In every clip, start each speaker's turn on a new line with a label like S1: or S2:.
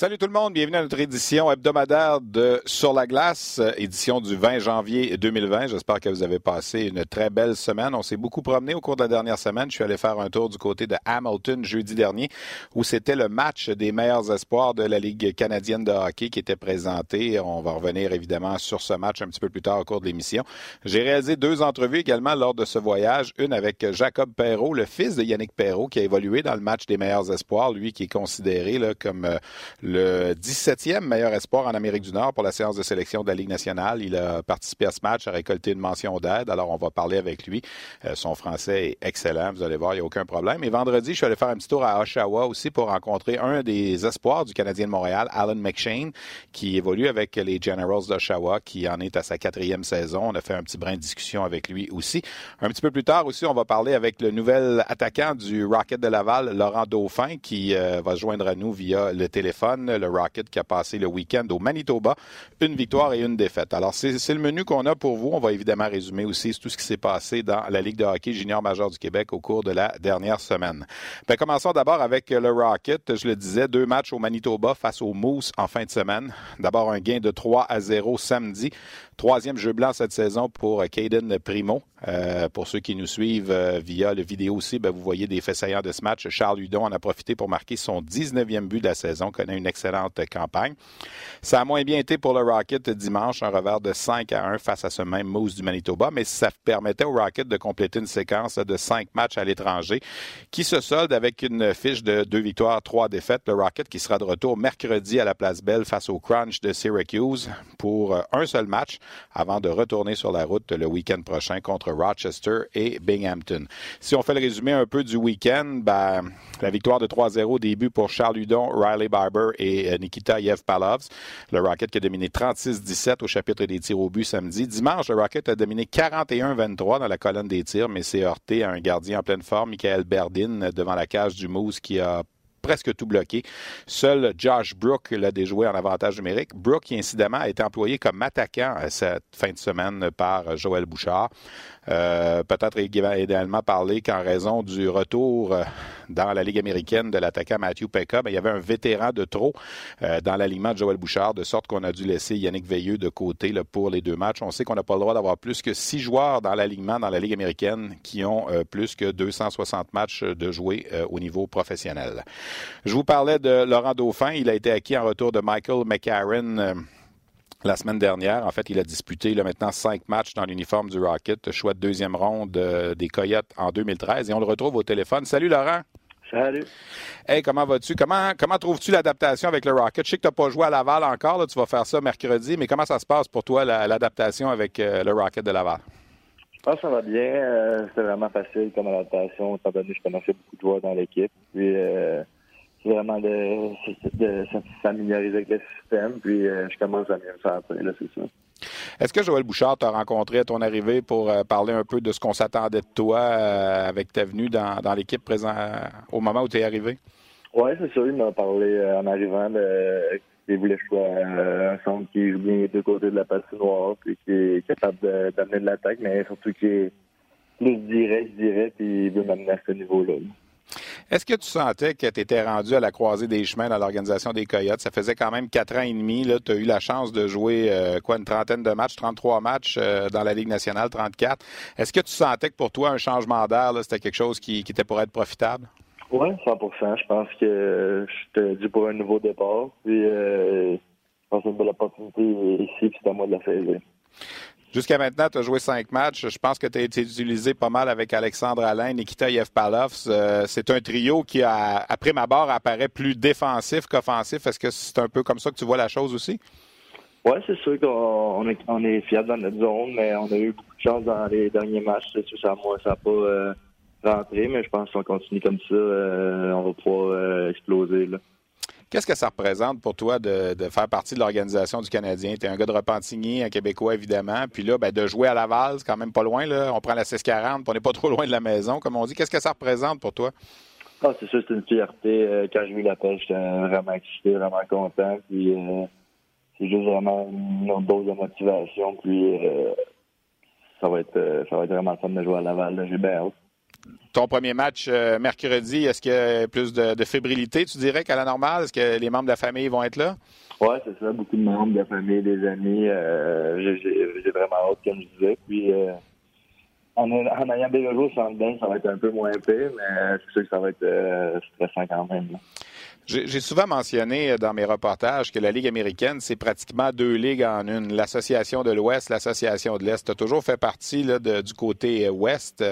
S1: Salut tout le monde, bienvenue à notre édition hebdomadaire de Sur la glace, euh, édition du 20 janvier 2020. J'espère que vous avez passé une très belle semaine. On s'est beaucoup promené au cours de la dernière semaine. Je suis allé faire un tour du côté de Hamilton jeudi dernier, où c'était le match des meilleurs espoirs de la Ligue canadienne de hockey qui était présenté. On va revenir évidemment sur ce match un petit peu plus tard au cours de l'émission. J'ai réalisé deux entrevues également lors de ce voyage, une avec Jacob Perrault, le fils de Yannick Perrault, qui a évolué dans le match des meilleurs espoirs, lui qui est considéré là, comme euh, le 17e meilleur espoir en Amérique du Nord pour la séance de sélection de la Ligue nationale. Il a participé à ce match, a récolté une mention d'aide. Alors, on va parler avec lui. Euh, son français est excellent. Vous allez voir, il n'y a aucun problème. Et vendredi, je suis allé faire un petit tour à Oshawa aussi pour rencontrer un des espoirs du Canadien de Montréal, Alan McShane, qui évolue avec les Generals d'Oshawa, qui en est à sa quatrième saison. On a fait un petit brin de discussion avec lui aussi. Un petit peu plus tard aussi, on va parler avec le nouvel attaquant du Rocket de Laval, Laurent Dauphin, qui euh, va se joindre à nous via le téléphone le Rocket qui a passé le week-end au Manitoba. Une victoire et une défaite. Alors, c'est le menu qu'on a pour vous. On va évidemment résumer aussi tout ce qui s'est passé dans la Ligue de hockey junior majeur du Québec au cours de la dernière semaine. Ben, commençons d'abord avec le Rocket. Je le disais, deux matchs au Manitoba face au Moose en fin de semaine. D'abord, un gain de 3 à 0 samedi. Troisième jeu blanc cette saison pour Caden Primo. Euh, pour ceux qui nous suivent euh, via le vidéo aussi, ben, vous voyez des faits saillants de ce match. Charles Hudon en a profité pour marquer son 19e but de la saison, connaît une excellente campagne. Ça a moins bien été pour le Rocket dimanche, un revers de 5 à 1 face à ce même Moose du Manitoba, mais ça permettait au Rocket de compléter une séquence de cinq matchs à l'étranger qui se solde avec une fiche de deux victoires, trois défaites. Le Rocket qui sera de retour mercredi à la Place Belle face au Crunch de Syracuse pour euh, un seul match avant de retourner sur la route le week-end prochain contre Rochester et Binghamton. Si on fait le résumé un peu du week-end, ben, la victoire de 3-0 au début pour Charles Hudon, Riley Barber et euh, Nikita Yevpalovs. Le Rocket qui a dominé 36-17 au chapitre des tirs au but samedi. Dimanche, le Rocket a dominé 41-23 dans la colonne des tirs, mais s'est heurté à un gardien en pleine forme, Michael Berdin, devant la cage du Moose qui a presque tout bloqué. Seul Josh Brook l'a déjoué en avantage numérique. Brook, qui incidemment a été employé comme attaquant cette fin de semaine par Joël Bouchard. Euh, peut-être également parler qu'en raison du retour euh, dans la Ligue américaine de l'attaquant Matthew Pekka, ben, il y avait un vétéran de trop euh, dans l'alignement de Joël Bouchard, de sorte qu'on a dû laisser Yannick Veilleux de côté pour les deux matchs. On sait qu'on n'a pas le droit d'avoir plus que six joueurs dans l'alignement dans la Ligue américaine qui ont plus que 260 matchs de jouer au niveau professionnel. Je vous parlais de Laurent Dauphin. Il a été acquis en retour de Michael McCarron la semaine dernière. En fait, il a disputé là, maintenant cinq matchs dans l'uniforme du Rocket, choix de deuxième ronde euh, des Coyotes en 2013. Et on le retrouve au téléphone. Salut Laurent.
S2: Salut.
S1: Hey, comment vas-tu? Comment, comment trouves-tu l'adaptation avec le Rocket? Je sais que tu n'as pas joué à Laval encore, là, tu vas faire ça mercredi, mais comment ça se passe pour toi, l'adaptation avec euh, le Rocket de Laval?
S2: Je pense que ça va bien. Euh, c'est vraiment facile comme adaptation, étant donné que je connaissais beaucoup de joueurs dans l'équipe. Puis, c'est vraiment de, de, se familiariser avec le système, puis euh, je commence à mieux me sentir, là, c'est ça.
S1: Est-ce que Joël Bouchard t'a rencontré à ton arrivée pour euh, parler un peu de ce qu'on s'attendait de toi euh, avec ta venue dans, dans l'équipe présent au moment où tu es arrivé?
S2: Oui, c'est sûr. Il m'a parlé en arrivant de qu'il voulait que je sois un centre qui joue bien les deux côtés de la patinoire, puis qui est capable d'amener de, l'attaque, mais surtout qui est plus direct, direct, puis il veut m'amener à ce niveau-là. là
S1: est-ce que tu sentais que tu étais rendu à la croisée des chemins dans l'organisation des Coyotes? Ça faisait quand même quatre ans et demi. Tu as eu la chance de jouer euh, quoi, une trentaine de matchs, 33 matchs euh, dans la Ligue nationale, 34. Est-ce que tu sentais que pour toi, un changement d'air, c'était quelque chose qui, qui était pour être profitable?
S2: Oui, 100% Je pense que j'étais dû pour un nouveau départ. Puis, euh, je pense que une belle opportunité ici, puis c'est à moi de la saisir.
S1: Jusqu'à maintenant, tu as joué cinq matchs. Je pense que tu as été utilisé pas mal avec Alexandre Alain, Nikita Yevpalov. Euh, c'est un trio qui, a, après ma barre, apparaît plus défensif qu'offensif. Est-ce que c'est un peu comme ça que tu vois la chose aussi?
S2: Oui, c'est sûr qu'on est, on est fiers dans notre zone, mais on a eu beaucoup de chance dans les derniers matchs. Ça n'a pas euh, rentré, mais je pense qu'on continue comme ça, euh, on va pouvoir exploser. Là.
S1: Qu'est-ce que ça représente pour toi de, faire partie de l'organisation du Canadien? Tu es un gars de Repentigny, un Québécois évidemment. Puis là, ben, de jouer à Laval, c'est quand même pas loin. Là. On prend la 640, on n'est pas trop loin de la maison, comme on dit. Qu'est-ce que ça représente pour toi?
S2: Ah, c'est sûr, c'est une fierté. Euh, quand j'ai vu l'appel, j'étais vraiment excité, vraiment content. Puis euh, c'est juste vraiment une dose de motivation. Puis euh, ça va être ça va être vraiment fun de jouer à Laval. J'ai bien hâte
S1: ton premier match euh, mercredi, est-ce qu'il y a plus de, fébrilité, tu dirais, qu'à la normale? Est-ce que les membres de la famille vont être là?
S2: Oui, c'est ça. Beaucoup de membres de la famille, des amis. Euh, j'ai vraiment hâte, comme je disais. Puis, euh, en, ayant des jours sans bien, ça va être un peu moins pire, mais c'est sûr que ça va être stressant quand même.
S1: J'ai souvent mentionné dans mes reportages que la Ligue américaine, c'est pratiquement deux ligues en une. L'Association de l'Ouest, l'Association de l'Est. Tu as toujours fait partie là, du côté euh, Ouest.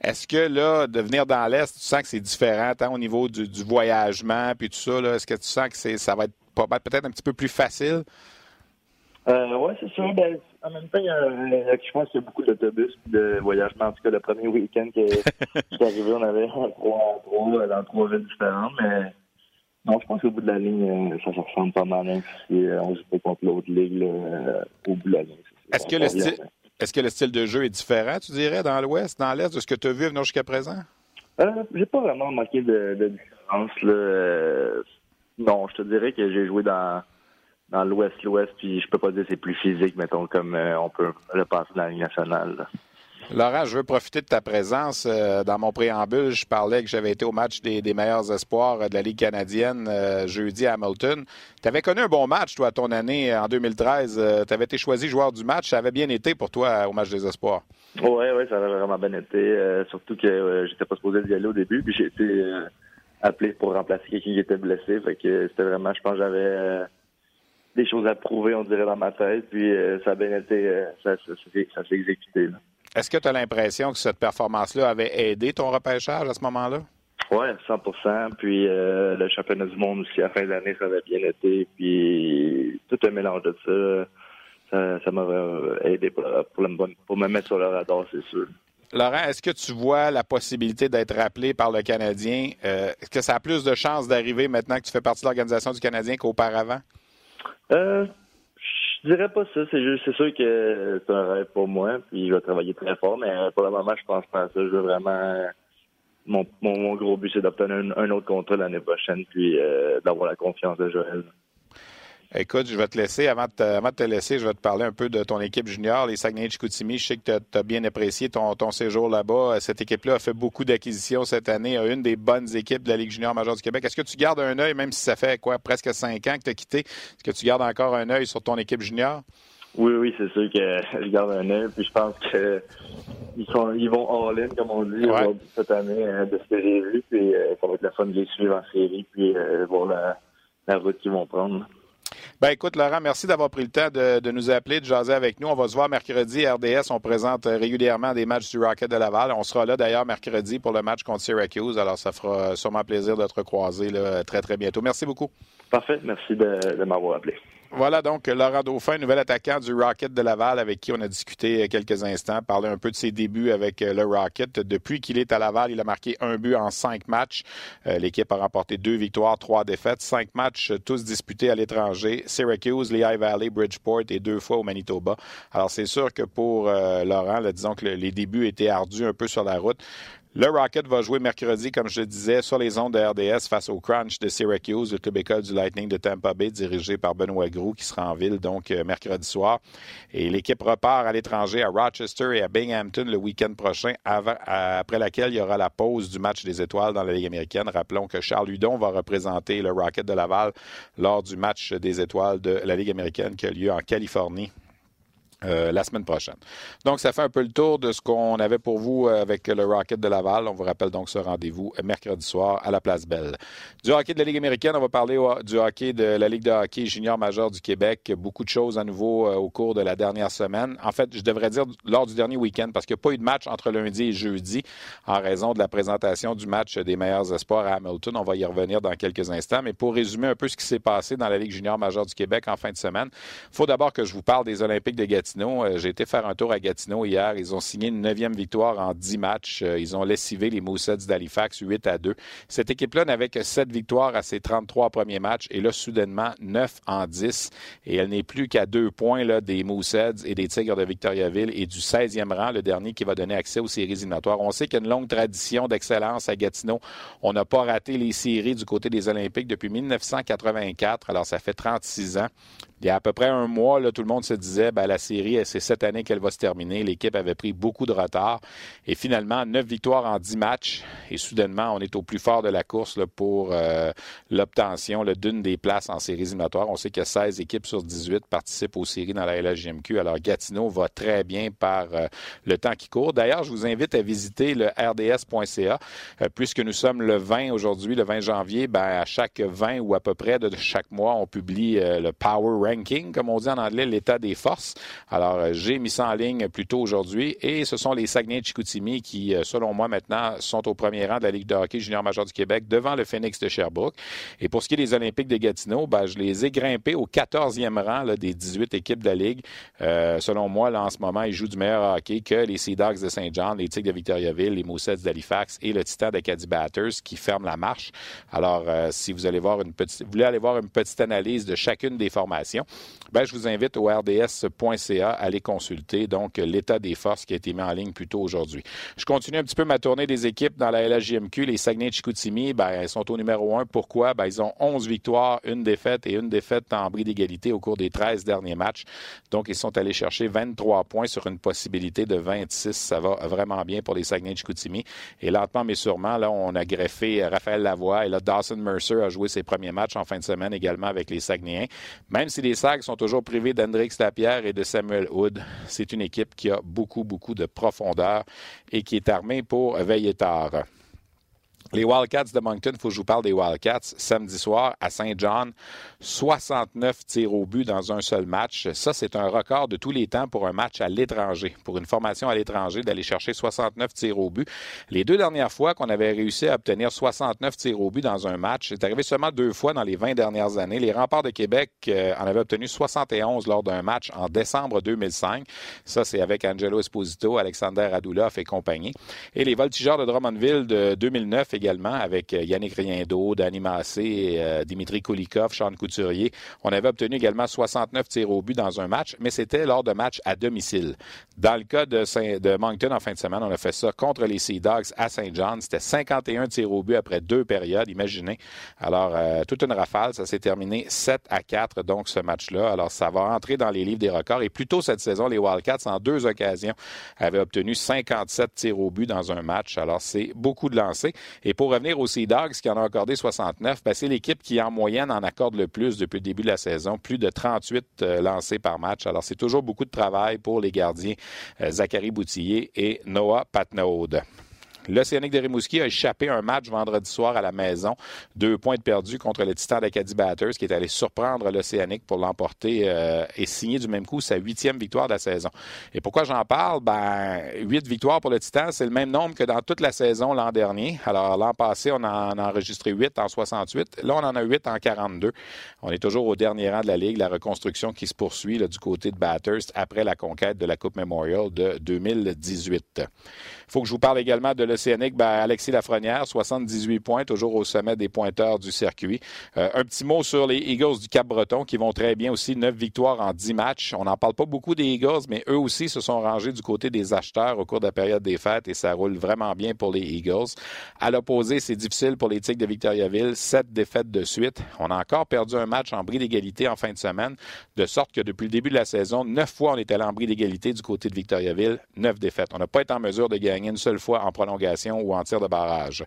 S1: Est-ce que là, de venir dans l'Est, tu sens que c'est différent tant au niveau du, voyagement puis tout ça? Est-ce que tu sens que ça va être peut-être un petit peu plus facile?
S2: Euh, oui, c'est sûr. Ben, en même temps, il y a, je pense qu'il y a beaucoup d'autobus de voyagement. En tout cas, le premier week-end qui est arrivé, on avait trois, trois dans trois villes différentes, mais non, je pense qu'au bout de la ligne, euh, ça se ressemble pas mal, même si euh, on joue pas contre l'autre ligue euh, au bout de la ligne.
S1: Est-ce que, le style, est-ce que le style de jeu est différent, tu dirais, dans l'Ouest, dans l'Est, de ce que tu as vu venir jusqu'à présent?
S2: Euh, j'ai pas vraiment remarqué de, différence. Là. non, je te dirais que j'ai joué dans dans l'Ouest, l'Ouest, puis je peux pas dire que c'est plus physique, mettons, comme on peut le passer dans la Ligue nationale.
S1: Laurent, je veux profiter de ta présence. Euh, dans mon préambule, je parlais que j'avais été au match des, meilleurs espoirs de la Ligue canadienne euh, jeudi à Hamilton. Tu avais connu un bon match, toi, ton année en 2013. tu avais été choisi joueur du match. Ça avait bien été pour toi au match des espoirs.
S2: Oui, oui, ça avait vraiment bien été. Euh, surtout que j'étais pas supposé y aller au début, puis j'ai été appelé pour remplacer quelqu'un qui était blessé. Fait que c'était vraiment, je pense, j'avais des choses à prouver, on dirait, dans ma tête. Puis ça a bien été, ça, s'est exécuté.
S1: Est-ce que tu as l'impression que cette performance-là avait aidé ton repêchage à ce moment-là?
S2: Oui, 100% Puis euh, le championnat du monde aussi, à la fin de l'année, ça avait bien été. Puis tout un mélange de ça, ça m'a aidé pour, pour, me mettre sur le radar, c'est sûr.
S1: Laurent, est-ce que tu vois la possibilité d'être rappelé par le Canadien? Euh, est-ce que ça a plus de chances d'arriver maintenant que tu fais partie de l'organisation du Canadien qu'auparavant?
S2: Euh, je dirais pas ça. C'est juste, c'est sûr que c'est un rêve pour moi, puis je vais travailler très fort, mais pour le moment, je pense pas à ça. Je veux vraiment. Mon, mon, gros but, c'est d'obtenir un, autre contrat l'année prochaine, puis euh, d'avoir la confiance de Joël.
S1: Écoute, je vais te laisser, avant de te, avant de te, laisser, je vais te parler un peu de ton équipe junior, les Saguenay-Chicoutimi. Je sais que tu as, bien apprécié ton, ton séjour là-bas. Cette équipe-là a fait beaucoup d'acquisitions cette année, une des bonnes équipes de la Ligue junior majeure du Québec. Est-ce que tu gardes un œil, même si ça fait quoi, presque cinq ans que tu as quitté, est-ce que tu gardes encore un œil sur ton équipe junior?
S2: Oui, oui, c'est sûr que je garde un œil. Puis je pense que ils, sont, ils vont all-in, comme on dit, cette année, hein, de ce que j'ai vu. Puis euh, ça va être la fun de les suivre en série, puis euh, voir la, la route qu'ils vont prendre.
S1: Ben écoute, Laurent, merci d'avoir pris le temps de, nous appeler, de jaser avec nous. On va se voir mercredi. RDS, on présente régulièrement des matchs du Rocket de Laval. On sera là d'ailleurs mercredi pour le match contre Syracuse. Alors, ça fera sûrement plaisir de te recroiser très, très bientôt. Merci beaucoup.
S2: Parfait. Merci de m'avoir appelé.
S1: Voilà donc Laurent Dauphin, nouvel attaquant du Rocket de Laval, avec qui on a discuté quelques instants, parlé un peu de ses débuts avec euh, le Rocket. Depuis qu'il est à Laval, il a marqué un but en cinq matchs. Euh, l'équipe a remporté deux victoires, trois défaites, cinq matchs euh, tous disputés à l'étranger. Syracuse, Lehigh Valley, Bridgeport et deux fois au Manitoba. Alors c'est sûr que pour Laurent, disons que les débuts étaient ardus un peu sur la route. Le Rocket va jouer mercredi, comme je le disais, sur les ondes de RDS face au Crunch de Syracuse, le club école du Lightning de Tampa Bay, dirigé par Benoît Groux, qui sera en ville donc euh, mercredi soir. Et l'équipe repart à l'étranger à Rochester et à Binghamton le week-end prochain, après laquelle il y aura la pause du match des étoiles dans la Ligue américaine. Rappelons que Charles Hudon va représenter le Rocket de Laval lors du match des étoiles de la Ligue américaine qui a lieu en Californie Euh, la semaine prochaine. Donc, ça fait un peu le tour de ce qu'on avait pour vous euh, avec le Rocket de Laval. On vous rappelle donc ce rendez-vous mercredi soir à la Place Belle. Du hockey de la Ligue américaine, on va parler du hockey de la Ligue de hockey junior majeur du Québec. Beaucoup de choses à nouveau euh, au cours de la dernière semaine. En fait, je devrais dire lors du dernier week-end parce qu'il n'y a pas eu de match entre lundi et jeudi en raison de la présentation du match des meilleurs espoirs à Hamilton. On va y revenir dans quelques instants. Mais pour résumer un peu ce qui s'est passé dans la Ligue junior majeure du Québec en fin de semaine, il faut d'abord que je vous parle des Olympiques de Gatineau euh, j'ai été faire un tour à Gatineau hier. Ils ont signé une neuvième victoire en dix matchs. Euh, ils ont lessivé les Moussets d'Halifax 8 à 2. Cette équipe-là n'avait que sept victoires à ses 33 premiers matchs et là, soudainement, 9 en 10. Et elle n'est plus qu'à deux points là, des Moussets et des Tigres de Victoriaville et du 16e rang, le dernier qui va donner accès aux séries éliminatoires. On sait qu'il y a une longue tradition d'excellence à Gatineau. On n'a pas raté les séries du côté des Olympiques depuis 1984. Alors, ça fait 36 ans. Il y a à peu près un mois, tout le monde se disait, ben, la série, c'est cette année qu'elle va se terminer. L'équipe avait pris beaucoup de retard. Et finalement, neuf victoires en dix matchs. Et soudainement, on est au plus fort de la course là, pour euh, l'obtention d'une des places en séries éliminatoires. On sait que 16 équipes sur 18 participent aux séries dans la LHJMQ. Alors, Gatineau va très bien par euh, le temps qui court. D'ailleurs, je vous invite à visiter le rds.ca. Euh, puisque nous sommes le 20 aujourd'hui, le 20 janvier, ben, à chaque 20 ou à peu près de chaque mois, on publie le Power comme on dit en anglais, l'état des forces. Alors, euh, j'ai mis ça en ligne plus tôt aujourd'hui et ce sont les Saguenay de Chicoutimi qui, euh, selon moi, maintenant, sont au premier rang de la Ligue de hockey junior major du Québec devant le Phoenix de Sherbrooke. Et pour ce qui est des Olympiques de Gatineau, ben, je les ai grimpés au 14e rang des 18 équipes de la Ligue. Euh, selon moi, là, en ce moment, ils jouent du meilleur hockey que les Sea Dogs de Saint-Jean, les Tigres de Victoriaville, les Moussets d'Halifax et le Titan d'Acadie Batters qui ferment la marche. Alors, si vous allez voir une petite, vous voulez aller voir une petite analyse de chacune des formations, video. Ben, je vous invite au rds.ca à aller consulter donc l'état des forces qui a été mis en ligne plus tôt aujourd'hui. Je continue un petit peu ma tournée des équipes dans la LHJMQ. Les Saguenay-Chicoutimi, ben, elles sont au numéro un. Pourquoi? Ben, ils ont 11 victoires, une défaite et une défaite en bris d'égalité au cours des 13 derniers matchs. Donc, ils sont allés chercher 23 points sur une possibilité de 26. Ça va vraiment bien pour les Saguenay-Chicoutimi. Et lentement, mais sûrement, là, on a greffé Raphaël Lavoie et là, Dawson Mercer a joué ses premiers matchs en fin de semaine également avec les Saguenayens. Même si les Sags sont toujours privés d'Hendrix Lapierre et de Samuel Hood, c'est une équipe qui a beaucoup, beaucoup de profondeur et qui est armée pour veiller tard. Les Wildcats de Moncton, il faut que je vous parle des Wildcats. Samedi soir, à Saint-John, 69 tirs au but dans un seul match. Ça, c'est un record de tous les temps pour un match à l'étranger, pour une formation à l'étranger, d'aller chercher 69 tirs au but. Les deux dernières fois qu'on avait réussi à obtenir 69 tirs au but dans un match, c'est arrivé seulement deux fois dans les 20 dernières années. Les Remparts de Québec euh, en avaient obtenu 71 lors d'un match en décembre 2005. Ça, c'est avec Angelo Esposito, Alexander Radulov et compagnie. Et les Voltigeurs de Drummondville de 2009 également avec euh, Yannick Riendo, Danny Massé, euh, Dimitri Kulikov, Sean Couturier. On avait obtenu également 69 tirs au but dans un match, mais c'était lors de matchs à domicile. Dans le cas de, Saint de Moncton en fin de semaine, on a fait ça contre les Sea Dogs à Saint John. C'était 51 tirs au but après deux périodes, imaginez. Alors, euh, toute une rafale, ça s'est terminé 7 à 4, donc ce match-là. Alors, ça va entrer dans les livres des records. Et plus tôt cette saison, les Wildcats, en deux occasions, avaient obtenu 57 tirs au but dans un match. Alors, c'est beaucoup de lancers. Et pour revenir aux Sea Dogs, qui en ont accordé 69, ben, c'est l'équipe qui, en moyenne, en accorde le plus depuis le début de la saison, plus de 38 euh, lancés par match. Alors, c'est toujours beaucoup de travail pour les gardiens euh, Zachary Boutillier et Noah Patnaud. L'Océanique de Rimouski a échappé un match vendredi soir à la maison. Deux points de perdu contre le Titan d'Acadie Batters qui est allé surprendre l'Océanique pour l'emporter euh, et signer du même coup sa huitième victoire de la saison. Et pourquoi j'en parle? Ben, huit victoires pour le Titan, c'est le même nombre que dans toute la saison l'an dernier. Alors, l'an passé, on en a enregistré huit en 68. Là, on en a huit en 42. On est toujours au dernier rang de la Ligue. La reconstruction qui se poursuit du côté de Batters après la conquête de la Coupe Memorial de 2018. Il faut que je vous parle également de l'Océanique. Ben, Alexis Lafrenière, 78 points, toujours au sommet des pointeurs du circuit. Euh, un petit mot sur les Eagles du Cap-Breton qui vont très bien aussi. 9 victoires en 10 matchs. On n'en parle pas beaucoup des Eagles, mais eux aussi se sont rangés du côté des acheteurs au cours de la période des fêtes et ça roule vraiment bien pour les Eagles. À l'opposé, c'est difficile pour les Tigres de Victoriaville. Sept défaites de suite. On a encore perdu un match en bris d'égalité en fin de semaine, de sorte que depuis le début de la saison, neuf fois on est allé en bris d'égalité du côté de Victoriaville, neuf défaites. On n'a pas été en mesure de gagner une seule fois en prolongation prolongation ou en tir de barrage.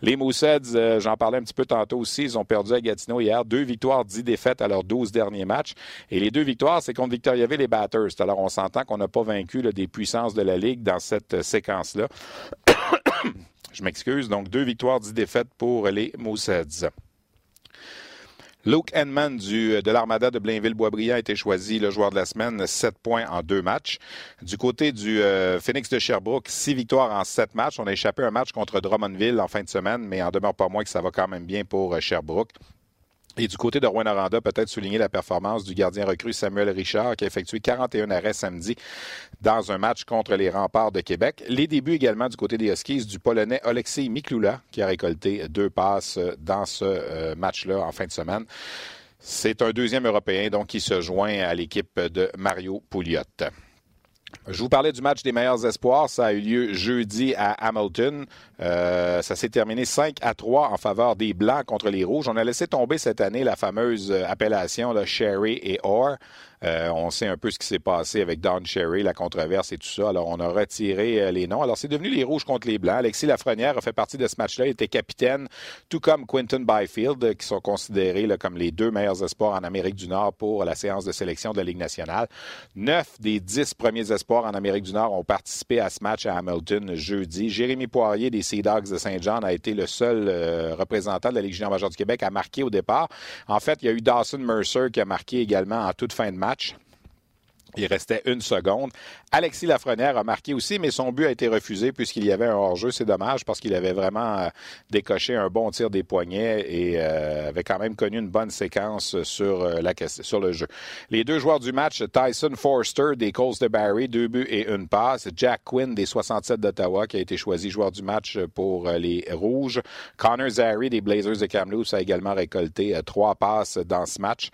S1: Les Mooseheads, euh, j'en parlais un petit peu tantôt aussi, ils ont perdu à Gatineau hier. Deux victoires, dix défaites à leurs douze derniers matchs. Et les deux victoires, c'est contre Victoriaville et Batters. Alors, on s'entend qu'on n'a pas vaincu des puissances de la Ligue dans cette euh, séquence-là. Je m'excuse. Donc, deux victoires, dix défaites pour les Mooseheads. Luke Henman du, euh, de l'Armada de Blainville-Boisbriand a été choisi le joueur de la semaine, 7 points en deux matchs. Du côté du euh, Phoenix de Sherbrooke, six victoires en sept matchs. On a échappé un match contre Drummondville en fin de semaine, mais en demeure pas moins que ça va quand même bien pour euh, Sherbrooke. Et du côté de Rouen-Noranda, peut-être souligner la performance du gardien recru Samuel Richard qui a effectué 41 arrêts samedi dans un match contre les remparts de Québec. Les débuts également du côté des Huskies du Polonais Alexei Miklula qui a récolté deux passes dans ce euh, match-là en fin de semaine. C'est un deuxième Européen donc qui se joint à l'équipe de Mario Pouliot. Je vous parlais du match des meilleurs espoirs. Ça a eu lieu jeudi à Hamilton. Euh, ça s'est terminé 5 à 3 en faveur des Blancs contre les Rouges. On a laissé tomber cette année la fameuse appellation de Sherry et Orr. Euh, on sait un peu ce qui s'est passé avec Don Cherry, la controverse et tout ça. Alors, on a retiré euh, les noms. Alors, c'est devenu les Rouges contre les Blancs. Alexis Lafrenière a fait partie de ce match-là. Il était capitaine, tout comme Quinton Byfield, qui sont considérés comme les deux meilleurs espoirs en Amérique du Nord pour la séance de sélection de la Ligue nationale. Neuf des dix premiers espoirs en Amérique du Nord ont participé à ce match à Hamilton jeudi. Jérémy Poirier des Sea Dogs de Saint-Jean a été le seul euh, représentant de la Ligue junior du Québec à marquer au départ. En fait, il y a eu Dawson Mercer qui a marqué également en toute fin de match match. Il restait une seconde. Alexis Lafrenière a marqué aussi, mais son but a été refusé puisqu'il y avait un hors-jeu. C'est dommage parce qu'il avait vraiment euh, décoché un bon tir des poignets et euh, avait quand même connu une bonne séquence sur, euh, la, sur le jeu. Les deux joueurs du match, Tyson Forster des Colts de Barry, deux buts et une passe. Jack Quinn des 67 d'Ottawa qui a été choisi joueur du match pour les Rouges. Connor Zary des Blazers de Kamloops a également récolté trois passes dans ce match.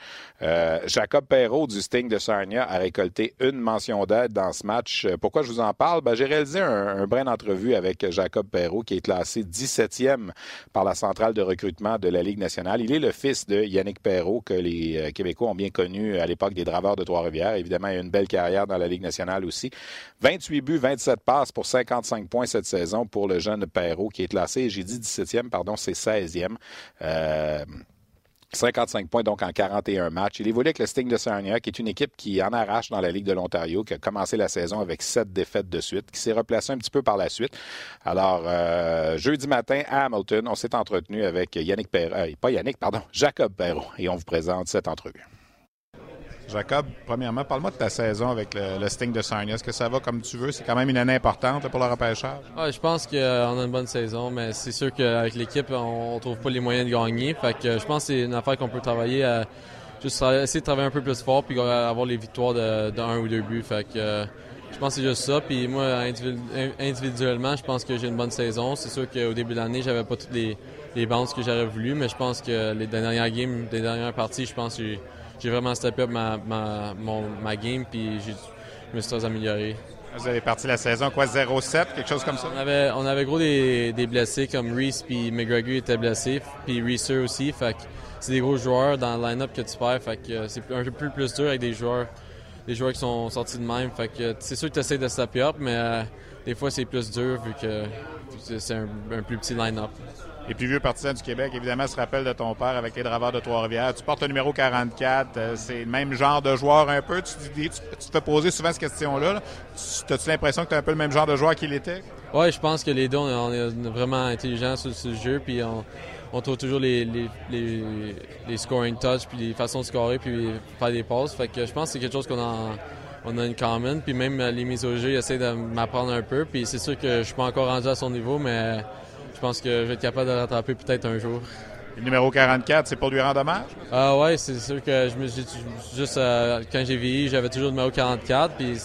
S1: Jacob Perrault du Sting de Sarnia a récolté une mention d'aide dans ce match. Euh, pourquoi je vous en parle? Ben, j'ai réalisé un, un brin d'entrevue avec Jacob Perrault, qui est classé 17e par la centrale de recrutement de la Ligue nationale. Il est le fils de Yannick Perrault, que les euh, Québécois ont bien connu à l'époque des Draveurs de Trois-Rivières. Évidemment, il a une belle carrière dans la Ligue nationale aussi. 28 buts, 27 passes pour 55 points cette saison pour le jeune Perrault, qui est classé, j'ai dit 17e, pardon, c'est 16e. Euh, 55 points donc en 41 matchs. Il évolue avec le Sting de Sarnia, qui est une équipe qui en arrache dans la Ligue de l'Ontario, qui a commencé la saison avec sept défaites de suite, qui s'est replacé un petit peu par la suite. Alors, euh, jeudi matin à Hamilton, on s'est entretenu avec Yannick Perrault, euh, pas Yannick, pardon, Jacob Perrault, et on vous présente cette entrevue. Jacob, premièrement, parle-moi de ta saison avec le, Sting de Sarnia. Est-ce que ça va comme tu veux? C'est quand même une année importante pour le repêchage.
S3: Ouais, je pense qu'on a une bonne saison, mais c'est sûr qu'avec l'équipe, on, ne trouve pas les moyens de gagner. Fait que je pense que c'est une affaire qu'on peut travailler à juste essayer de travailler un peu plus fort puis avoir les victoires de, un ou deux buts. Fait que je pense que c'est juste ça. Puis moi, individuellement, je pense que j'ai une bonne saison. C'est sûr qu'au début de l'année, j'avais pas toutes les, les que j'aurais voulu, mais je pense que les dernières games, les dernières parties, je pense que j'ai vraiment steppé up ma, ma, ma game, puis je me suis très amélioré.
S1: Vous avez parti la saison, quoi, 0-7, quelque chose comme ça?
S3: On avait, on avait gros des, des blessés, comme Reese puis McGregor étaient blessés, puis Reese aussi. Fait c'est des gros joueurs dans le line-up que tu perds. Fait que c'est un peu plus dur avec des joueurs, des joueurs qui sont sortis de même. Fait que c'est sûr que tu essaies de step up, mais euh, des fois c'est plus dur vu que c'est un, un plus petit line-up.
S1: Les plus vieux partisans du Québec, évidemment, se rappellent de ton père avec les Draveurs de Trois-Rivières. Tu portes le numéro 44. Euh, c'est le même genre de joueur un peu. Tu, te fais poser souvent cette question-là. As-tu l'impression que tu es un peu le même genre de joueur qu'il était?
S3: Oui, je pense que les deux, on est, vraiment intelligents sur ce jeu. Puis on, trouve toujours les, les, scoring touch, puis les façons de scorer, puis faire des passes. Fait que je pense que c'est quelque chose qu'on a on a une common. Puis même les mises au jeu, essaient de m'apprendre un peu. Puis c'est sûr que je suis pas encore rendu à son niveau, mais pense que je vais être capable de rattraper peut-être un jour.
S1: Le numéro 44, c'est pour lui rendre hommage?
S3: Ah ouais, c'est sûr que je me juste euh, quand j'ai vieilli, j'avais toujours le numéro 44, puis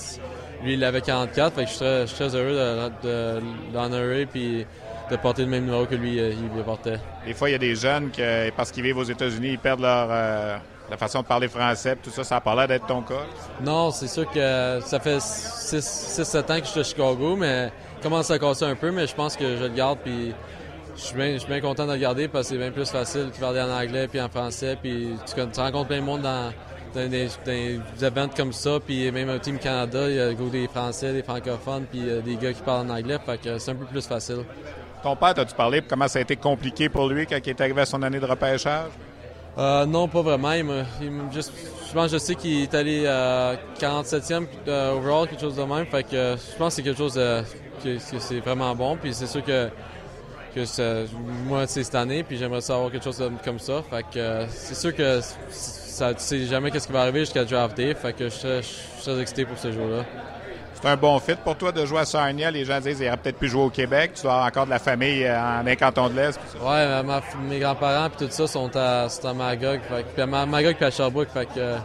S3: lui il avait 44, fait que je suis très, heureux de, l'honorer puis de porter le même numéro que lui euh, il portait.
S1: Des fois, il y a des jeunes qui, parce qu'ils vivent aux États-Unis, ils perdent leur euh, la façon de parler français, tout ça, ça n'a pas l'air d'être ton cas?
S3: Non, c'est sûr que ça fait 6-7 ans que je suis à Chicago, mais commence à casser un peu, mais je pense que je le garde. Puis je suis bien, content de le garder parce que c'est bien plus facile de parler en anglais puis en français. Puis tu, rencontres plein de monde dans, dans des, événements comme ça, puis même au Team Canada, il y a des Français, des francophones, puis des gars qui parlent en anglais, fait que c'est un peu plus facile.
S1: Ton père, as-tu parlé comment ça a été compliqué pour lui quand il est arrivé à son année de repêchage?
S3: Euh, non, pas vraiment. Il juste, je pense je sais qu'il est allé à 47e euh, overall, quelque chose de même. Fait que je pense que c'est quelque chose que, c'est vraiment bon. Puis c'est sûr que, que moi, c'est cette année, puis j'aimerais savoir quelque chose comme ça. Fait que c'est sûr que ça, tu sais jamais qu'est-ce qui va arriver jusqu'à draft day. Fait que je suis très excité pour ce jour-là.
S1: C'est un bon fit pour toi de jouer à Sarnia. Les gens disent qu'il aurait peut-être pu jouer au Québec. Tu avoir encore de la famille euh, en un canton de l'Est.
S3: Oui, mes grands-parents et tout ça sont à, sont à Magog. puis à Magog et à Sherbrooke. Fait que, euh,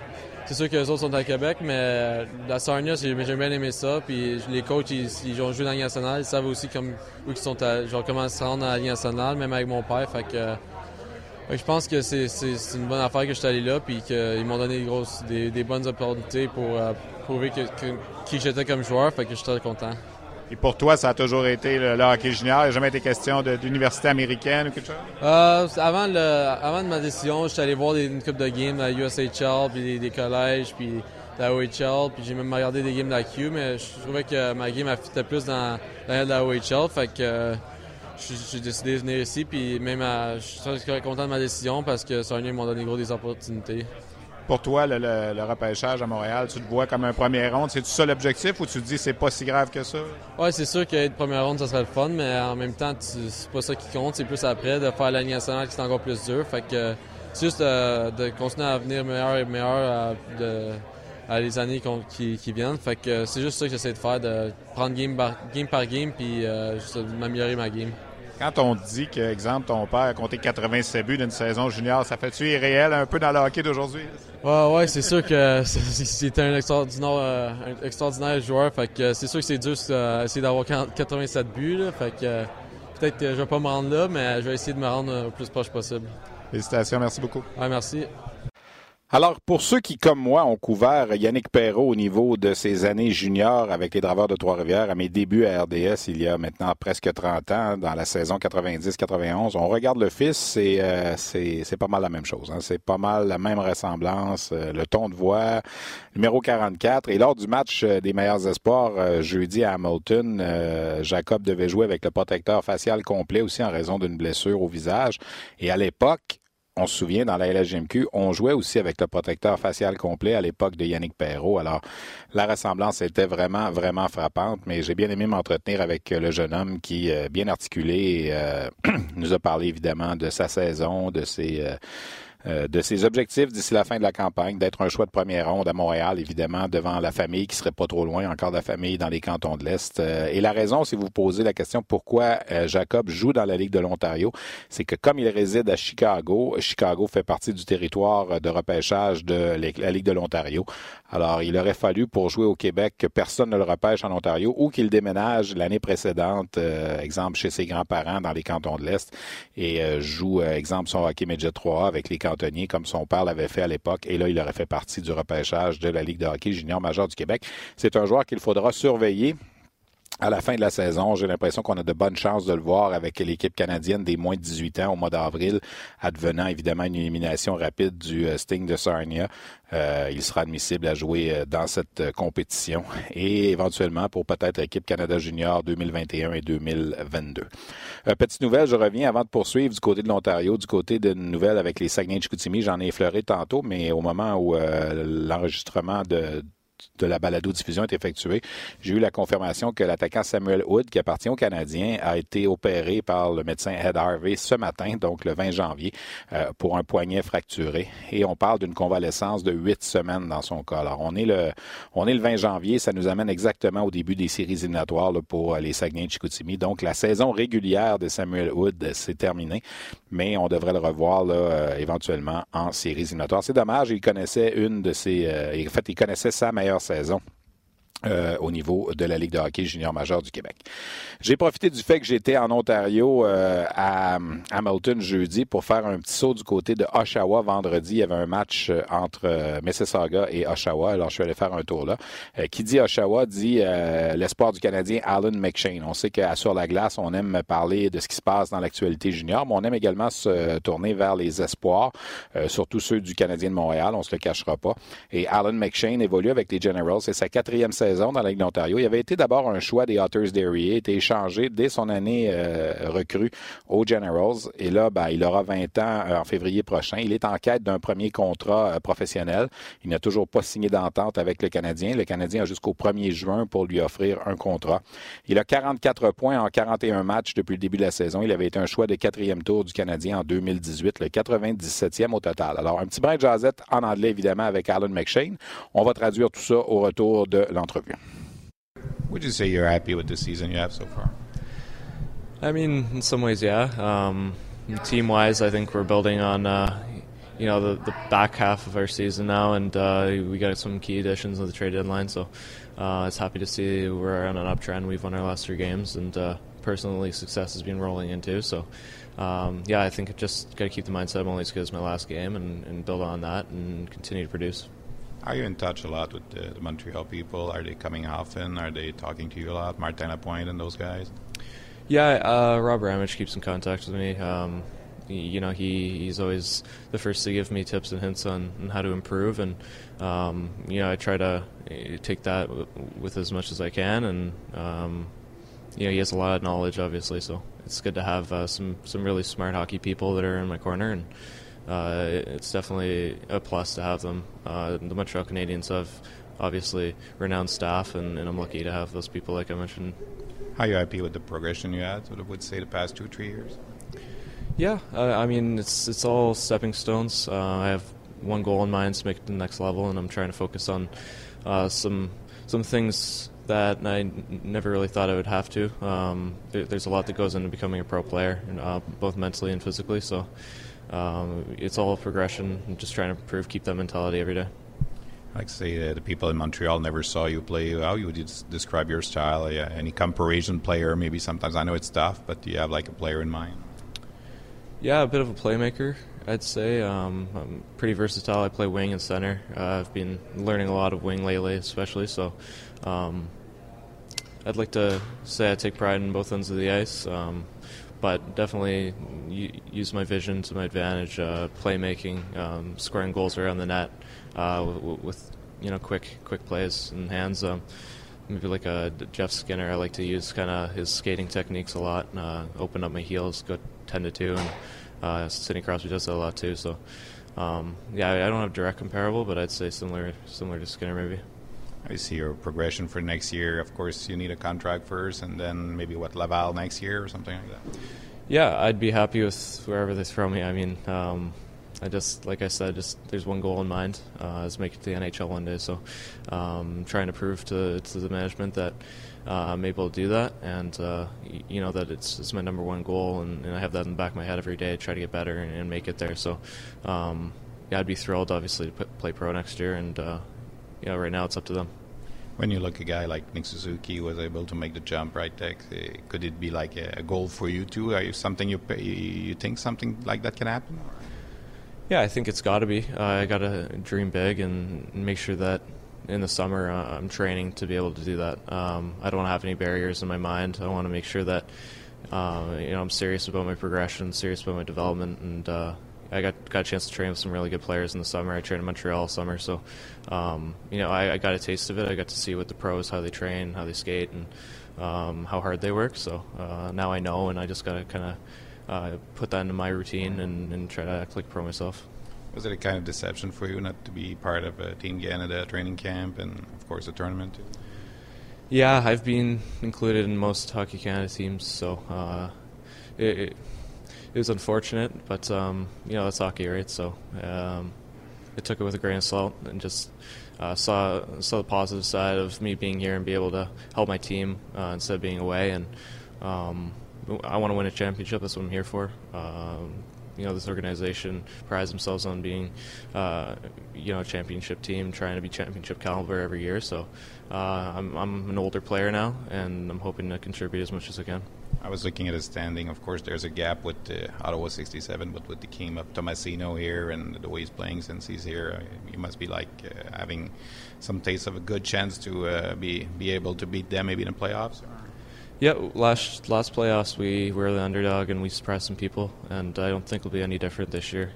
S3: c'est sûr que les autres sont à Québec, mais euh, la Sarnia, j'ai bien aimé ça. Puis les coachs, ils, ont joué dans la Ligue nationale. Ils savent aussi comme, où ils sont à, genre, comment se rendre dans la Ligue nationale, même avec mon père. Fait que, je pense que c'est une bonne affaire que je suis allé là, puis qu'ils m'ont donné des, bonnes opportunités pour euh, prouver qui j'étais comme joueur, fait que je suis très content.
S1: Et pour toi, ça a toujours été le, hockey junior? Il n'y a jamais été question d'université américaine ou quelque chose?
S3: Euh, avant, le, avant de ma décision, j'étais allé voir des, une coupe de games à USHL, puis des, collèges, puis la OHL, puis j'ai même regardé des games de la Q, mais je trouvais que ma game fitait plus dans, dans la OHL, fait que j'ai décidé de venir ici, puis même je suis très content de ma décision parce que Sarnia m'a donné gros des opportunités.
S1: Pour toi, le, repêchage à Montréal, tu te vois comme un premier ronde. C'est-tu ça l'objectif ou tu te dis c'est pas si grave que ça?
S3: Oui, c'est sûr qu'être première ronde, ça serait le fun, mais en même temps, c'est pas ça qui compte. C'est plus après de faire la nationale qui est encore plus dur. Fait que c'est juste de, continuer à venir meilleur et meilleur à, les années qui, viennent. Fait que c'est juste ça que j'essaie de faire, de prendre game par game, par game puis euh, juste m'améliorer ma game.
S1: Quand on dit que, exemple, ton père a compté 87 buts d'une saison junior, ça fait-tu irréel un peu dans le hockey d'aujourd'hui?
S3: Ouais, ouais, c'est sûr que c'est un extraordinaire, euh, un extraordinaire joueur. Fait que c'est sûr que c'est dur d'essayer d'avoir 87 buts. fait que peut-être que je vais pas me rendre là, mais je vais essayer de me rendre le plus proche possible.
S1: Félicitations, merci beaucoup.
S3: Ouais, merci.
S1: Alors, pour ceux qui, comme moi, ont couvert Yannick Perrault au niveau de ses années juniors avec les Draveurs de Trois-Rivières à mes débuts à RDS il y a maintenant presque 30 ans, dans la saison 90-91, on regarde le fils, euh, c'est c'est pas mal la même chose. Hein. C'est pas mal la même ressemblance, euh, le ton de voix, numéro 44. Et lors du match euh, des meilleurs espoirs jeudi à Hamilton, Jacob devait jouer avec le protecteur facial complet aussi en raison d'une blessure au visage. Et à l'époque, on se souvient, dans la LHGMQ, on jouait aussi avec le protecteur facial complet à l'époque de Yannick Perrault. Alors, la ressemblance était vraiment, vraiment frappante, mais j'ai bien aimé m'entretenir avec le jeune homme qui, euh, bien articulé, euh, nous a parlé évidemment de sa saison, de ses... Euh, euh, de ses objectifs d'ici la fin de la campagne, d'être un choix de première ronde à Montréal, évidemment, devant la famille qui serait pas trop loin, encore de la famille dans les cantons de l'Est. Euh, et la raison, si vous posez la question pourquoi euh, Jacob joue dans la Ligue de l'Ontario, c'est que comme il réside à Chicago, Chicago fait partie du territoire de repêchage de la Ligue de l'Ontario. Alors, il aurait fallu pour jouer au Québec que personne ne le repêche en Ontario ou qu'il déménage l'année précédente, exemple chez ses grands-parents dans les cantons de l'Est et joue, exemple, son hockey Midget 3 avec les cantons comme son père l'avait fait à l'époque. Et là, il aurait fait partie du repêchage de la Ligue de hockey junior majeur du Québec. C'est un joueur qu'il faudra surveiller à la fin de la saison, j'ai l'impression qu'on a de bonnes chances de le voir avec l'équipe canadienne des moins de 18 ans au mois d'avril, advenant évidemment une élimination rapide du euh, Sting de Sarnia. Euh, il sera admissible à jouer euh, dans cette compétition et éventuellement pour peut-être l'équipe Canada Junior 2021 et 2022. petite nouvelle, je reviens avant de poursuivre du côté de l'Ontario, du côté d'une nouvelle avec les Saguenay-Chicoutimi. J'en ai effleuré tantôt, mais au moment où l'enregistrement de de la balado-diffusion est effectuée, j'ai eu la confirmation que l'attaquant Samuel Hood, qui appartient aux Canadiens, a été opéré par le médecin Ed Harvey ce matin, donc le 20 janvier, euh, pour un poignet fracturé. Et on parle d'une convalescence de huit semaines dans son cas. Alors, on est le, on est le 20 janvier, ça nous amène exactement au début des séries éliminatoires pour les Saguenay de Chicoutimi. Donc, la saison régulière de Samuel Hood, c'est terminé, mais on devrait le revoir là, euh, éventuellement en séries éliminatoires. C'est dommage, il connaissait une de ses... Euh, en fait, il connaissait sa meilleure saison euh, au niveau de la Ligue de hockey junior majeur du Québec. J'ai profité du fait que j'étais en Ontario euh, à Hamilton jeudi pour faire un petit saut du côté de Oshawa vendredi. Il y avait un match euh, entre Mississauga et Oshawa. Alors, je suis allé faire un tour là. qui dit Oshawa dit l'espoir du Canadien Alan McShane. On sait qu'à Sur la glace, on aime parler de ce qui se passe dans l'actualité junior, mais on aime également se tourner vers les espoirs, surtout ceux du Canadien de Montréal. On se le cachera pas. Et Alan McShane évolue avec les Generals. C'est sa quatrième saison dans la Ligue. Il avait été d'abord un choix des Otters d'Erie, été échangé dès son année euh, recrue aux Generals. Et là, ben, il aura 20 ans euh, en février prochain. Il est en quête d'un premier contrat euh, professionnel. Il n'a toujours pas signé d'entente avec le Canadien. Le Canadien a jusqu'au 1er juin pour lui offrir un contrat. Il a 44 points en 41 matchs depuis le début de la saison. Il avait été un choix de quatrième tour du Canadien en 2018, le 97e au total. Alors, un petit brin de jazette en anglais, évidemment, avec Alan McShane. On va traduire tout ça au retour de l'entrevue.
S4: Would you say you're happy with the season you have so far?
S5: I mean, in some ways, yeah. Um, team wise, I think we're building on uh, you know the, the back half of our season now, and uh, we got some key additions on the trade deadline. So uh, it's happy to see we're on an uptrend. We've won our last three games, and uh, personally, success has been rolling in too. So um, yeah, I think just got to keep the mindset I'm only as good as my last game, and, and build on that and continue to produce.
S4: Are you in touch a lot with the, the, Montreal people? Are they coming often? Are they talking to you a lot? Martin and those guys?
S5: Yeah, uh, Rob Ramage keeps in contact with me. Um, you know, he, he's always the first to give me tips and hints on, on how to improve, and um, you know, I try to eh, take that w- with as much as I can, and um, you know, he has a lot of knowledge, obviously, so it's good to have uh, some some really smart hockey people that are in my corner, and uh, it's definitely a plus to have them. Uh, the Montreal Canadiens have obviously renowned staff, and, and, I'm lucky to have those people, like I mentioned.
S4: How are you happy with the progression you had? What I would say the past two, or three years.
S5: Yeah, uh, I mean it's it's all stepping stones. Uh, I have one goal in mind to make it to the next level, and I'm trying to focus on uh, some some things that I n- never really thought I would have to. Um, there, there's a lot that goes into becoming a pro player, uh, both mentally and physically. So um, it's all progression. I'm just trying to improve, keep that mentality every day.
S4: Like say uh, the people in Montreal never saw you play. How you would describe your style? Yeah, any comparison player? Maybe sometimes I know it's tough, but do you have like a player in mind?
S5: Yeah, a bit of a playmaker, I'd say. Um, I'm pretty versatile. I play wing and center. Uh, I've been learning a lot of wing lately, especially. So, um, I'd like to say I take pride in both ends of the ice. Um, but definitely use my vision to my advantage. Uh, playmaking, um, scoring goals around the net uh, with, with, you know quick quick plays and hands. Um, maybe like a Jeff Skinner, I like to use kind of his skating techniques a lot. Uh, open up my heels, go ten to two, and uh, Sidney Crosby does that a lot too. So. Um, yeah, I don't have direct comparable, but I'd say similar, similar to Skinner maybe.
S4: I see your progression for next year. Of course, you need a contract first, and then maybe what Laval next year or something like that.
S5: Yeah, I'd be happy with wherever they throw me. I mean, um, I just like I said, just there's one goal in mind uh, is make it to the NHL one day. So, um, trying to prove to to the management that uh, I'm able to do that, and uh, you know that it's it's my number one goal, and, and, I have that in the back of my head every day. Try to get better and, and make it there. So, um, yeah, I'd be thrilled, obviously, to play pro next year, and uh, you know, right now it's up to them.
S4: When you look at a guy like Nick Suzuki was able to make the jump, right? Tech, eh, could it be like a, goal for you too? Are you something you you think something like that can happen?
S5: Yeah, I think it's got to be. Uh, I got to dream big and make sure that in the summer uh, I'm training to be able to do that. Um, I don't want to have any barriers in my mind. I want to make sure that uh, you know I'm serious about my progression, serious about my development, and uh, I got got a chance to train with some really good players in the summer. I trained in Montreal all summer, so um, you know I, I, got a taste of it. I got to see what the pros, how they train, how they skate, and um, how hard they work. So uh, now I know, and I just got to kind of uh, put that into my routine and, and, try to act like a pro myself.
S4: Was it a kind of deception for you not to be part of a Team Canada training camp and of course a tournament too?
S5: Yeah, I've been included in most Hockey Canada teams, so uh, it, it it was unfortunate, but um, you know it's hockey, right? So um, I took it with a grain of salt and just uh, saw saw the positive side of me being here and be able to help my team uh, instead of being away. And um, I want to win a championship. That's what I'm here for. Um, you know, this organization prides themselves on being, uh, you know, a championship team, trying to be championship caliber every year. So uh, I'm, I'm an older player now, and I'm hoping to contribute as much as I can.
S4: I was looking at his standing. Of course, there's a gap with uh, Ottawa 67, but with the team of Tomasino here and the way he's playing since he's here, uh, you must be like uh, having some taste of a good chance to uh, be be able to beat them maybe in the playoffs.
S5: Yeah, last last playoffs we were the underdog and we surprised some people, and I don't think it'll be any different this year.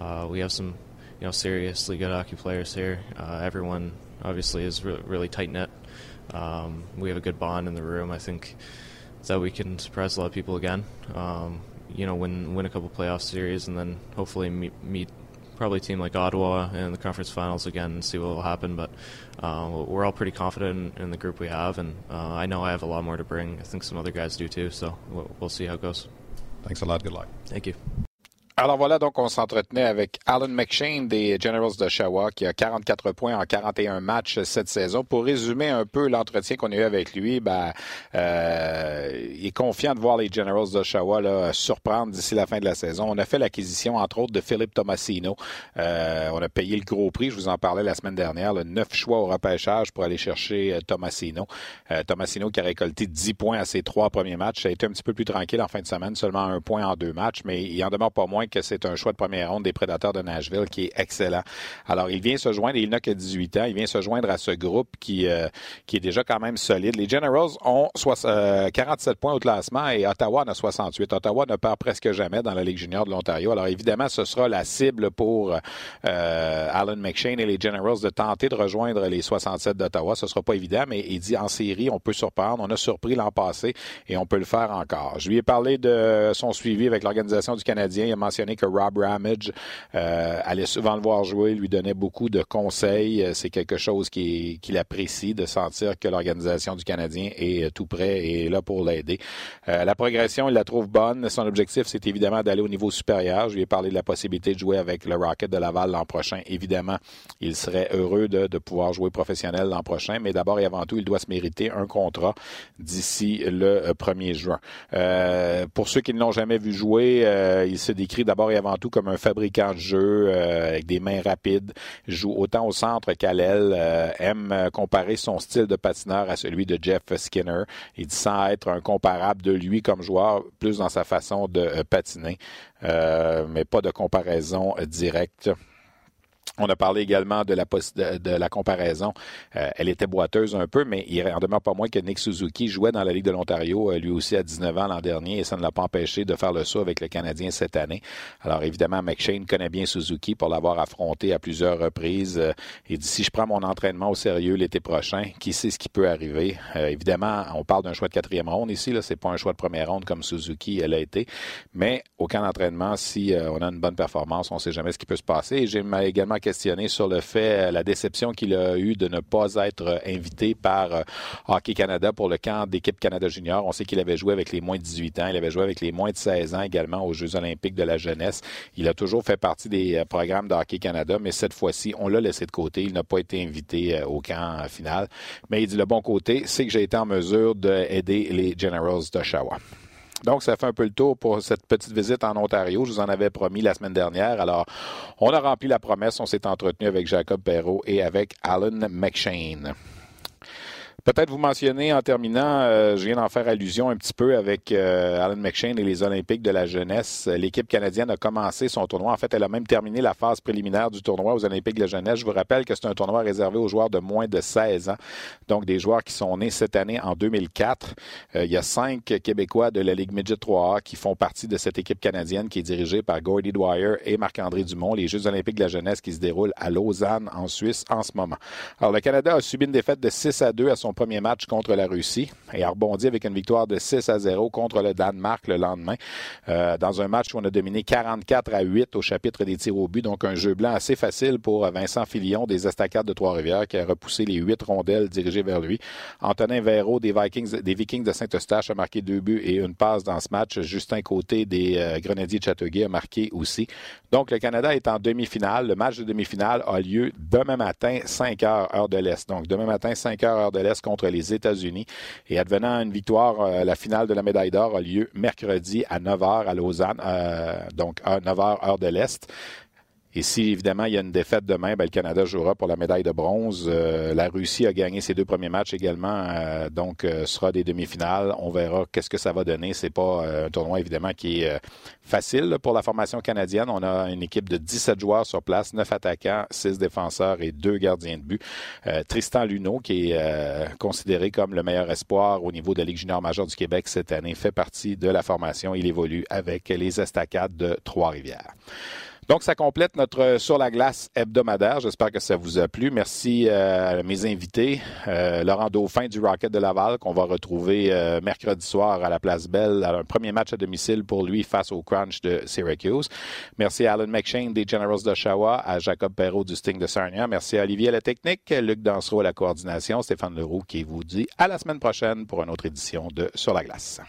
S5: Uh, we have some, you know, seriously good hockey players here. Uh, everyone obviously is re- really tight knit. Um, we have a good bond in the room. I think that we can surprise a lot of people again. Um, you know, win win a couple playoff series, and then hopefully meet, meet probably a team like Ottawa in the conference finals again and see what will happen. But uh, we're all pretty confident in, in, the group we have, and uh, I know I have a lot more to bring. I think some other guys do too. So we'll, we'll see how it goes.
S4: Thanks a lot. Good luck.
S5: Thank you.
S1: Alors voilà, donc on s'entretenait avec Alan McShane des Generals d'Oshawa qui a 44 points en 41 matchs cette saison. Pour résumer un peu l'entretien qu'on a eu avec lui, ben, euh, il est confiant de voir les Generals d'Oshawa surprendre d'ici la fin de la saison. On a fait l'acquisition, entre autres, de Philippe Tomasino. Euh, on a payé le gros prix, je vous en parlais la semaine dernière, le neuf choix au repêchage pour aller chercher euh, Tomasino. Euh, Tomasino qui a récolté 10 points à ses trois premiers matchs. A été un petit peu plus tranquille en fin de semaine, seulement un point en deux matchs, mais il en demeure pas moins que c'est un choix de première ronde des Prédateurs de Nashville qui est excellent. Alors, il vient se joindre, il n'a que 18 ans, il vient se joindre à ce groupe qui, euh, qui est déjà quand même solide. Les Generals ont 47 euh, points au classement et Ottawa en a 68. Ottawa ne perd presque jamais dans la Ligue junior de l'Ontario. Alors, évidemment, ce sera la cible pour euh, Alan McShane et les Generals de tenter de rejoindre les 67 d'Ottawa. Ce sera pas évident, mais il dit en série, on peut surprendre. On a surpris l'an passé et on peut le faire encore. Je lui ai parlé de son suivi avec l'Organisation du Canadien. Il a mentionné que Rob Ramage euh, allait souvent le voir jouer, lui donnait beaucoup de conseils. Euh, c'est quelque chose qu'il apprécie de sentir que l'organisation du Canadien est euh, tout prêt et là pour l'aider. la progression, il la trouve bonne. Son objectif, c'est évidemment d'aller au niveau supérieur. Je lui ai parlé de la possibilité de jouer avec le Rocket de Laval l'an prochain. Évidemment, il serait heureux de, pouvoir jouer professionnel l'an prochain, mais d'abord et avant tout, il doit se mériter un contrat d'ici le 1er juin. pour ceux qui ne l'ont jamais vu jouer, il se décrit d'abord et avant tout comme un fabricant de jeux euh, avec des mains rapides, joue autant au centre qu'à l'aile, euh, aime comparer son style de patineur à celui de Jeff Skinner. Il dit sans être un comparable de lui comme joueur, plus dans sa façon de euh, patiner, mais pas de comparaison directe. On a parlé également de la, comparaison. Euh, elle était boiteuse un peu, mais il en demeure pas moins que Nick Suzuki jouait dans la Ligue de l'Ontario, euh, lui aussi à 19 ans l'an dernier, et ça ne l'a pas empêché de faire le saut avec le Canadien cette année. Alors évidemment, McShane connaît bien Suzuki pour l'avoir affronté à plusieurs reprises. Euh, et d'ici, je prends mon entraînement au sérieux l'été prochain. Qui sait ce qui peut arriver? évidemment, on parle d'un choix de quatrième ronde ici. Là, c'est pas un choix de première ronde comme Suzuki elle a été. Mais aucun entraînement, si on a une bonne performance, on ne sait jamais ce qui peut se passer. J'ai également sur le fait, euh, la déception qu'il a eue de ne pas être euh, invité par euh, Hockey Canada pour le camp d'équipe Canada Junior. On sait qu'il avait joué avec les moins de 18 ans, il avait joué avec les moins de 16 ans également aux Jeux olympiques de la jeunesse. Il a toujours fait partie des programmes de Hockey Canada, mais cette fois-ci, on l'a laissé de côté. Il n'a pas été invité au camp final. Mais il dit le bon côté, c'est que j'ai été en mesure d'aider les Generals d'Oshawa. Donc, ça fait un peu le tour pour cette petite visite en Ontario. Je vous en avais promis la semaine dernière. Alors, on a rempli la promesse. On s'est entretenu avec Jacob Perrault et avec Alan McShane. Peut-être vous mentionner en terminant, euh, je viens d'en faire allusion un petit peu avec euh, Alan McShane et les Olympiques de la jeunesse. L'équipe canadienne a commencé son tournoi. En fait, elle a même terminé la phase préliminaire du tournoi aux Olympiques de la jeunesse. Je vous rappelle que c'est un tournoi réservé aux joueurs de moins de 16 ans, donc des joueurs qui sont nés cette année en 2004. Euh, il y a cinq Québécois de la Ligue Midget 3A qui font partie de cette équipe canadienne qui est dirigée par Gordy Dwyer et Marc-André Dumont. Les Jeux olympiques de la jeunesse qui se déroulent à Lausanne, en Suisse, en ce moment. Alors, le Canada a subi une défaite de 6 à 2 à son premier match contre la Russie et a rebondi avec une victoire de 6 à 0 contre le Danemark le lendemain, euh, dans un match où on a dominé 44 à 8 au chapitre des tirs au but. Donc, un jeu blanc assez facile pour Vincent Filion des Estacades de Trois-Rivières qui a repoussé les huit rondelles dirigées vers lui. Antonin Véraud des Vikings, des Vikings de Saint-Eustache a marqué deux buts et une passe dans ce match. Justin Côté des euh, Grenadiers de Châteauguay a marqué aussi. Donc, le Canada est en demi-finale. Le match de demi-finale a lieu demain matin, 5 heures, heure de l'Est. Donc, demain matin, 5 heures, heure de l'Est, contre les États-Unis. Et advenant une victoire, la finale de la médaille d'or a lieu mercredi à 9 h à Lausanne, donc à 9 h heure de l'Est. Et si, évidemment, il y a une défaite demain, ben, le Canada jouera pour la médaille de bronze. Euh, la Russie a gagné ses deux premiers matchs également, euh, donc euh, sera des demi-finales. On verra qu'est-ce que ça va donner. C'est pas un tournoi, évidemment, qui est facile pour la formation canadienne. On a une équipe de 17 joueurs sur place, 9 attaquants, 6 défenseurs et 2 gardiens de but. Tristan Luneau, qui est considéré comme le meilleur espoir au niveau de la Ligue junior majeure du Québec cette année, fait partie de la formation. Il évolue avec les Estacades de Trois-Rivières. Donc, ça complète notre Sur la glace hebdomadaire. J'espère que ça vous a plu. Merci euh, à mes invités. Euh, Laurent Dauphin du Rocket de Laval, qu'on va retrouver euh, mercredi soir à la Place Belle, un premier match à domicile pour lui face au Crunch de Syracuse. Merci à Alan McShane des Generals d'Oshawa, à Jacob Perrault du Sting de Sarnia. Merci à Olivier à la technique, Luc Dansereau à la coordination, Stéphane Leroux qui vous dit à la semaine prochaine pour une autre édition de Sur la glace.